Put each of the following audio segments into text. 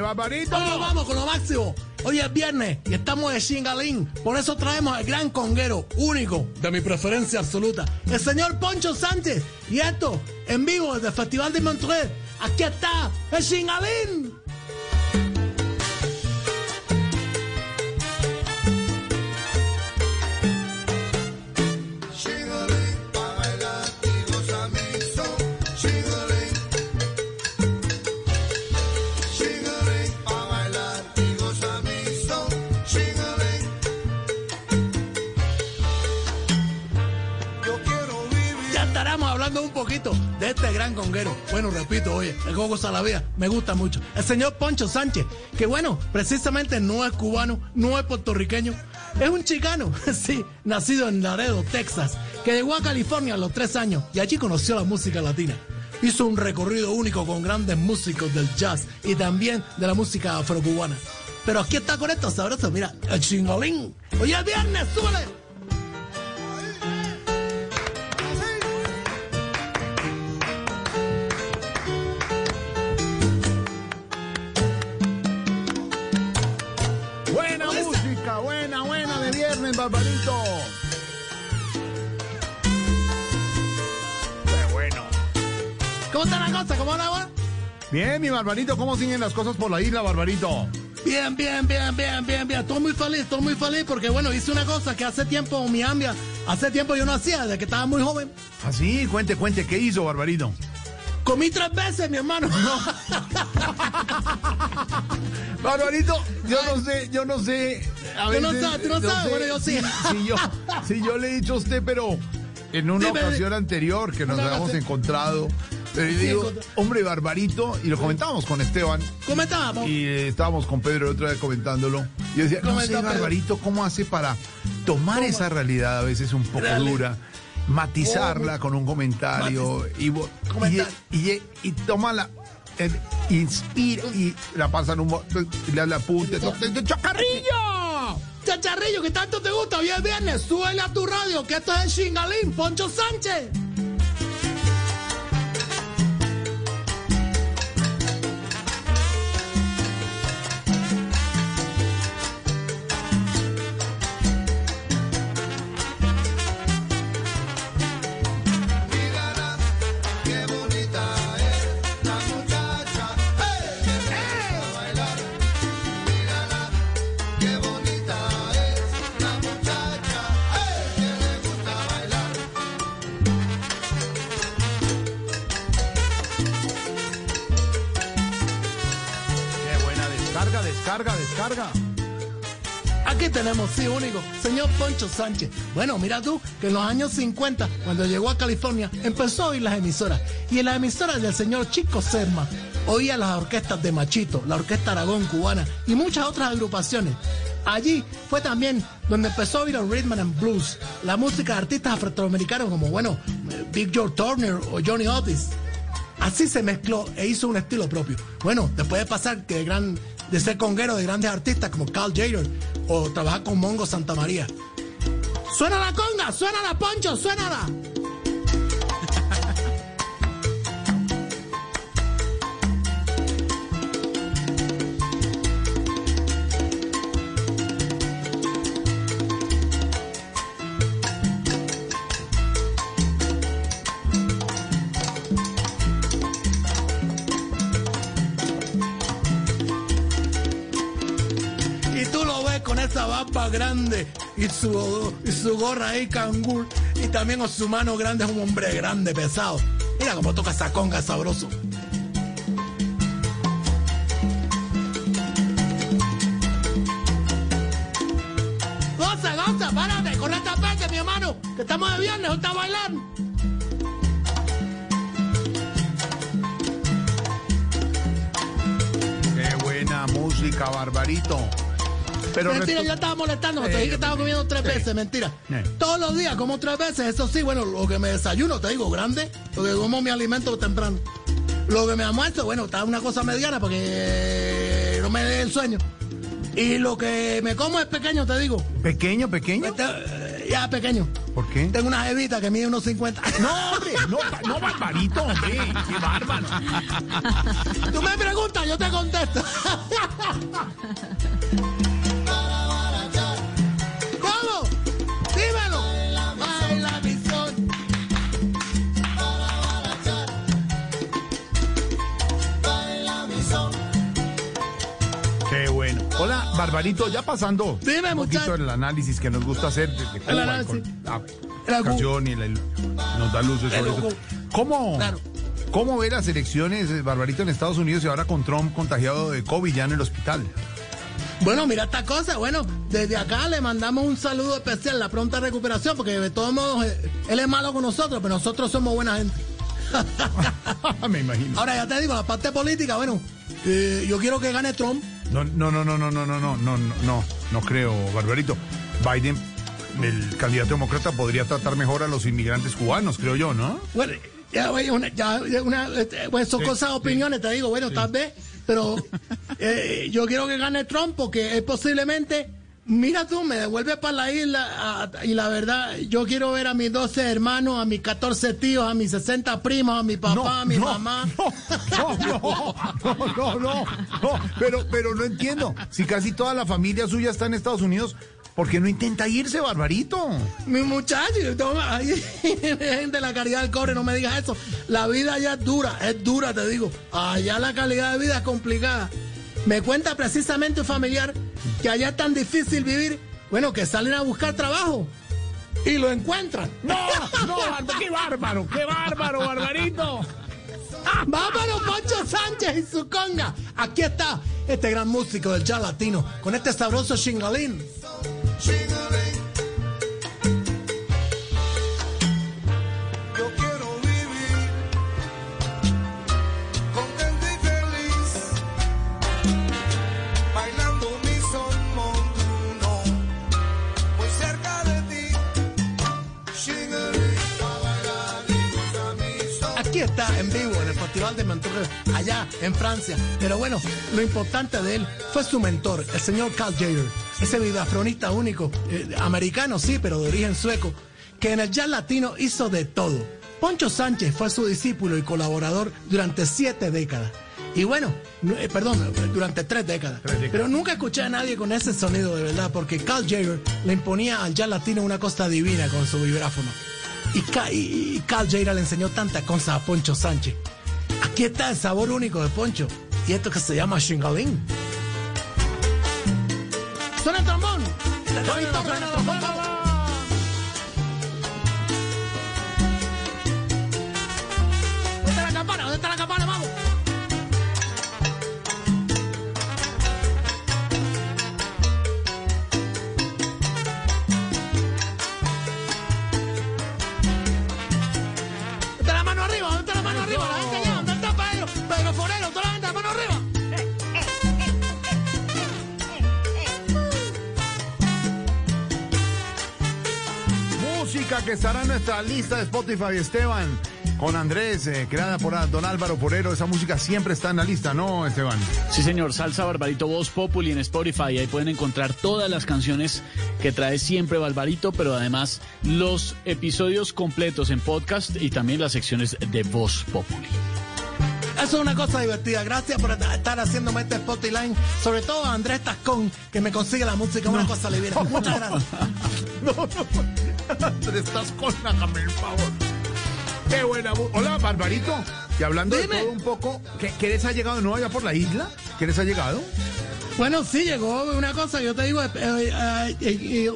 Barbarito! Nos vamos con lo máximo. Hoy es viernes y estamos de chingalín. Por eso traemos al gran conguero, único, de mi preferencia absoluta, el señor Poncho Sánchez. Y esto, en vivo desde el Festival de Montreux. Aquí está, el chingalín. Gran conguero. Bueno, repito, oye, el Gogo Salavía me gusta mucho. El señor Poncho Sánchez, que bueno, precisamente no es cubano, no es puertorriqueño, es un chicano, sí, nacido en Laredo, Texas, que llegó a California a los tres años y allí conoció la música latina. Hizo un recorrido único con grandes músicos del jazz y también de la música afrocubana. Pero aquí está con esto sabroso, mira, el chingolín. Hoy es viernes, súbele. Barbarito. Qué bueno. ¿Cómo está la cosa? ¿Cómo va la cosa? Bien, mi barbarito, ¿cómo siguen las cosas por la isla, barbarito? Bien, bien, bien, bien, bien, bien. Estoy muy feliz, estoy muy feliz porque, bueno, hice una cosa que hace tiempo mi ambia, hace tiempo yo no hacía, desde que estaba muy joven. Así, Ah, cuente, cuente, ¿qué hizo, barbarito? Comí tres veces, mi hermano. Barbarito, yo no sé, yo no sé. A Tú no sabes, tú no sabes, bueno, yo sí. Si yo, si yo le he dicho a usted, pero en una ocasión anterior que nos habíamos encontrado, pero yo Sí, digo, encontré- hombre, Barbarito, y lo comentábamos con Esteban, ¿Cómo estábamos? y eh, estábamos con Pedro otro día comentándolo. Y yo decía, no ¿Cómo sé? Barbarito, ¿cómo hace para tomar esa realidad a veces un poco dura? Matizarla con un comentario y, y, y, y, tómala, eh, inspira y la pasa en un le la apunte, ¡Chocarrillo! Chacharrillo, que tanto te gusta, hoy es viernes, súbele a tu radio, que esto es el chingalín, Poncho Sánchez. Descarga. Aquí tenemos, sí, único, señor Poncho Sánchez. Bueno, mira tú, que en los años 50, cuando llegó a California, empezó a oír las emisoras. Y en las emisoras del señor Chico Serma, oía las orquestas de Machito, la Orquesta Aragón cubana y muchas otras agrupaciones. Allí fue también donde empezó a oír el rhythm and blues, la música de artistas afroamericanos como, bueno, Big George Turner o Johnny Otis. Así se mezcló e hizo un estilo propio. Bueno, después de pasar que de, gran, de ser conguero de grandes artistas como Carl Jader o trabajar con Mongo Santa María. ¡Suena la conga! ¡Suena la poncho! ¡Suénala! Y grande y su, y su gorra ahí cangur. Y también su mano grande es un hombre grande, pesado. Mira cómo toca esa conga sabroso. Goza, goza, párate, corre esta parte, mi hermano, que estamos de viernes, está bailando. Qué buena música, Barbarito. Pero Mentira, yo estaba molestando, te dije que estaba comiendo tres veces, mentira. Todos los días como tres veces, eso sí, bueno, lo que me desayuno, te digo, grande, lo que como mi alimento temprano. Lo que me almuerzo, bueno, está una cosa mediana porque no me dé el sueño. Y lo que me como es pequeño, te digo. Pequeño, pequeño. Este, ya pequeño. ¿Por qué? Tengo una jevita que mide unos 50. No, hombre, no, no, Barbarito, hombre, qué bárbaro. Tú me preguntas, yo te contesto. Qué bueno. Hola, Barbarito, ya pasando Dime, un poquito el análisis que nos gusta hacer desde Cuba, con la agu- canción y la- nos da luces sobre eso. ¿Cómo, Claro. ¿Cómo ve las elecciones, eh, Barbarito, en Estados Unidos y ahora con Trump contagiado de COVID ya en el hospital? Bueno, mira esta cosa. Bueno, desde acá le mandamos un saludo especial, la pronta recuperación, porque de todos modos eh, él es malo con nosotros, pero nosotros somos buena gente. Me imagino. Ahora ya te digo, la parte política, bueno, eh, yo quiero que gane Trump. No, no, no, no, no, no, no, no, no, no, no creo, Barbarito. Biden, el candidato demócrata, podría tratar mejor a los inmigrantes cubanos, creo yo, ¿no? Bueno, ya, una, ya, una, este, pues son Sí, cosas, sí. opiniones, te digo, bueno, tal vez, pero eh, yo quiero que gane Trump porque es posiblemente, mira tú, me devuelve para la isla a- y la verdad, yo quiero ver a mis 12 hermanos, a mis 14 tíos, a mis 60 primos, a mi papá, a mi no, mamá. No, no, no, no, no, no, pero, pero no entiendo. Si casi toda la familia suya está en Estados Unidos, ¿por qué no intenta irse, Barbarito? Mi muchacho, ay, gente, la caridad del cobre, no me digas eso. La vida allá es dura, es dura, te digo. Allá la calidad de vida es complicada. Me cuenta precisamente un familiar que allá es tan difícil vivir, bueno, que salen a buscar trabajo y lo encuentran. No, no, qué bárbaro, qué bárbaro, Barbarito. ¡Vámonos, Poncho Sánchez y su conga! Aquí está este gran músico del jazz latino con este sabroso chingalín. Está en vivo en el Festival de Montreux, allá en Francia. Pero bueno, lo importante de él fue su mentor, el señor Carl Jager, ese vibrafronista único, eh, americano sí, pero de origen sueco, que en el jazz latino hizo de todo. Poncho Sánchez fue su discípulo y colaborador durante siete décadas. Y bueno, eh, perdón, durante tres décadas. Pero nunca escuché a nadie con ese sonido de verdad, porque Carl Jager le imponía al jazz latino una cosa divina con su vibráfono. Y, Ca- y- le enseñó tantas cosas a Poncho Sánchez. Aquí está el sabor único de Poncho. Y esto que se llama Shingalín. Suena el trombón. Arriba? La gente allá, ¿dónde está Pedro? Pedro Forero, toda la gente, mano arriba. Música que estará en nuestra lista de Spotify, Esteban, con Andrés, eh, creada por Don Álvaro Porero. Esa música siempre está en la lista, ¿no, Esteban? Sí, señor, Salsa Barbarito Voz Populi en Spotify. Ahí pueden encontrar todas las canciones que trae siempre Barbarito, pero además los episodios completos en podcast y también las secciones de Voz Populi. Eso es una cosa divertida. Gracias por estar haciéndome este spotlight. Sobre todo a Andrés Tascón, que me consigue la música. Una cosa divina. Muchas gracias. No, no. Andrés, la hágame el favor. Qué buena. Hola, Barbarito. Y hablando Dime. de todo un poco, ¿qué, qué les ha llegado de nuevo allá por la isla? ¿Qué les ha llegado? Bueno, sí, llegó una cosa. Yo te digo, eh, eh, eh,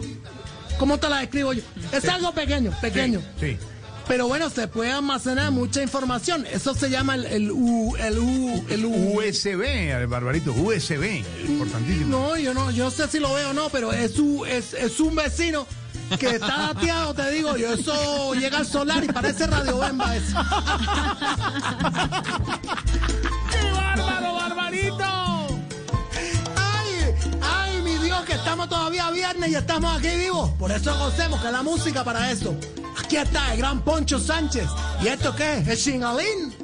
¿cómo te la describo yo? Es algo pequeño, pequeño. Sí. Pero bueno, se puede almacenar mucha información. Eso se llama el, el U, el U, el U. USB, Barbarito, USB. Importantísimo. No, yo no, yo sé si lo veo o no, pero es un, es, es un vecino que está dateado, te digo yo. Eso llega al solar y parece Radio Bemba eso. ¡Qué bárbaro, barbarito! ¡Ay, ay, mi Dios, que estamos todavía viernes y estamos aquí vivos! Por eso gocemos que la música para esto. Aquí está el gran Poncho Sánchez. ¿Y esto qué? ¿El Chingalín?